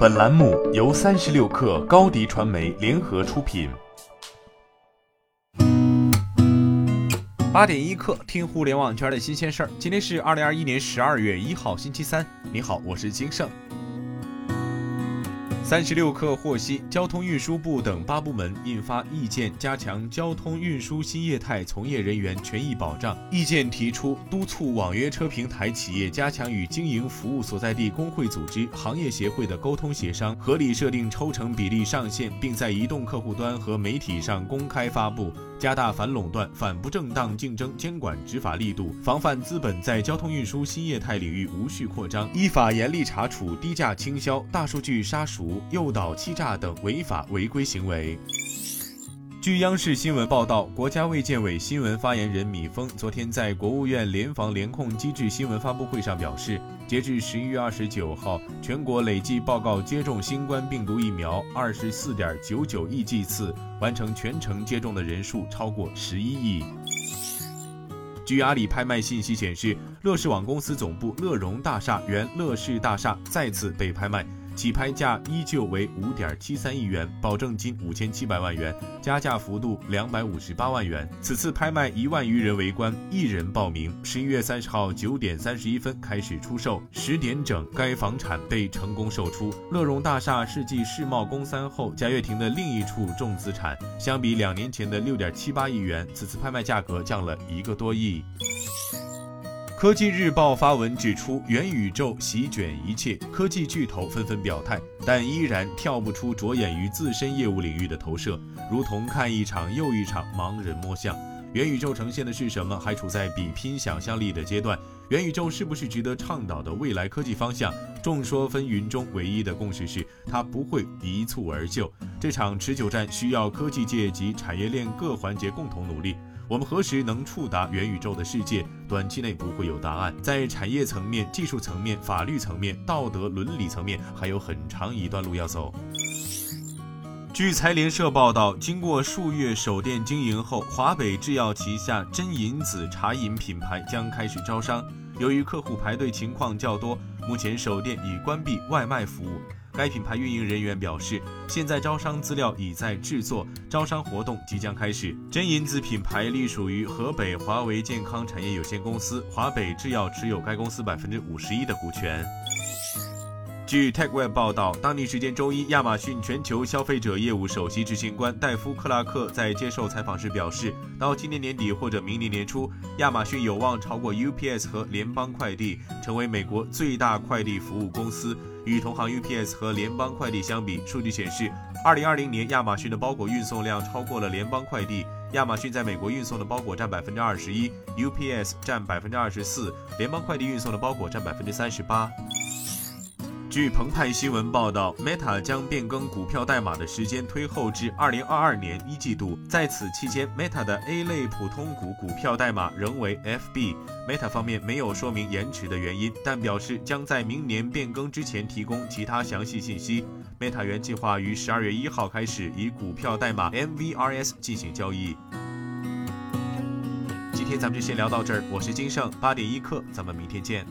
本栏目由三十六氪高低传媒联合出品。八点一刻，听互联网圈的新鲜事儿。今天是二零二一年十二月一号，星期三。你好，我是金盛。三十六氪获悉，交通运输部等八部门印发意见，加强交通运输新业态从业人员权益保障。意见提出，督促网约车平台企业加强与经营服务所在地工会组织、行业协会的沟通协商，合理设定抽成比例上限，并在移动客户端和媒体上公开发布。加大反垄断、反不正当竞争监管执法力度，防范资本在交通运输新业态领域无序扩张，依法严厉查处低价倾销、大数据杀熟、诱导欺诈等违法违规行为。据央视新闻报道，国家卫健委新闻发言人米峰昨天在国务院联防联控机制新闻发布会上表示，截至十一月二十九号，全国累计报告接种新冠病毒疫苗二十四点九九亿剂次，完成全程接种的人数超过十一亿。据阿里拍卖信息显示，乐视网公司总部乐融大厦（原乐视大厦）再次被拍卖。起拍价依旧为五点七三亿元，保证金五千七百万元，加价幅度两百五十八万元。此次拍卖一万余人围观，一人报名。十一月三十号九点三十一分开始出售，十点整该房产被成功售出。乐融大厦是继世贸公三后贾跃亭的另一处重资产，相比两年前的六点七八亿元，此次拍卖价格降了一个多亿。科技日报发文指出，元宇宙席卷一切，科技巨头纷纷表态，但依然跳不出着眼于自身业务领域的投射，如同看一场又一场盲人摸象。元宇宙呈现的是什么？还处在比拼想象力的阶段。元宇宙是不是值得倡导的未来科技方向？众说纷纭中，唯一的共识是，它不会一蹴而就。这场持久战需要科技界及产业链各环节共同努力。我们何时能触达元宇宙的世界？短期内不会有答案。在产业层面、技术层面、法律层面、道德伦理层面，还有很长一段路要走。据财联社报道，经过数月守店经营后，华北制药旗下真银子茶饮品牌将开始招商。由于客户排队情况较多，目前首店已关闭外卖服务。该品牌运营人员表示，现在招商资料已在制作，招商活动即将开始。真银子品牌隶属于河北华为健康产业有限公司，华北制药持有该公司百分之五十一的股权。据 TechWeb 报道，当地时间周一，亚马逊全球消费者业务首席执行官戴夫·克拉克在接受采访时表示，到今年年底或者明年年初，亚马逊有望超过 UPS 和联邦快递，成为美国最大快递服务公司。与同行 UPS 和联邦快递相比，数据显示二零二零年亚马逊的包裹运送量超过了联邦快递。亚马逊在美国运送的包裹占百分之二十一，UPS 占百分之二十四，联邦快递运送的包裹占百分之三十八。据澎湃新闻报道，Meta 将变更股票代码的时间推后至二零二二年一季度。在此期间，Meta 的 A 类普通股股票代码仍为 FB。Meta 方面没有说明延迟的原因，但表示将在明年变更之前提供其他详细信息。Meta 原计划于十二月一号开始以股票代码 MVRS 进行交易。今天咱们就先聊到这儿，我是金盛八点一刻，咱们明天见。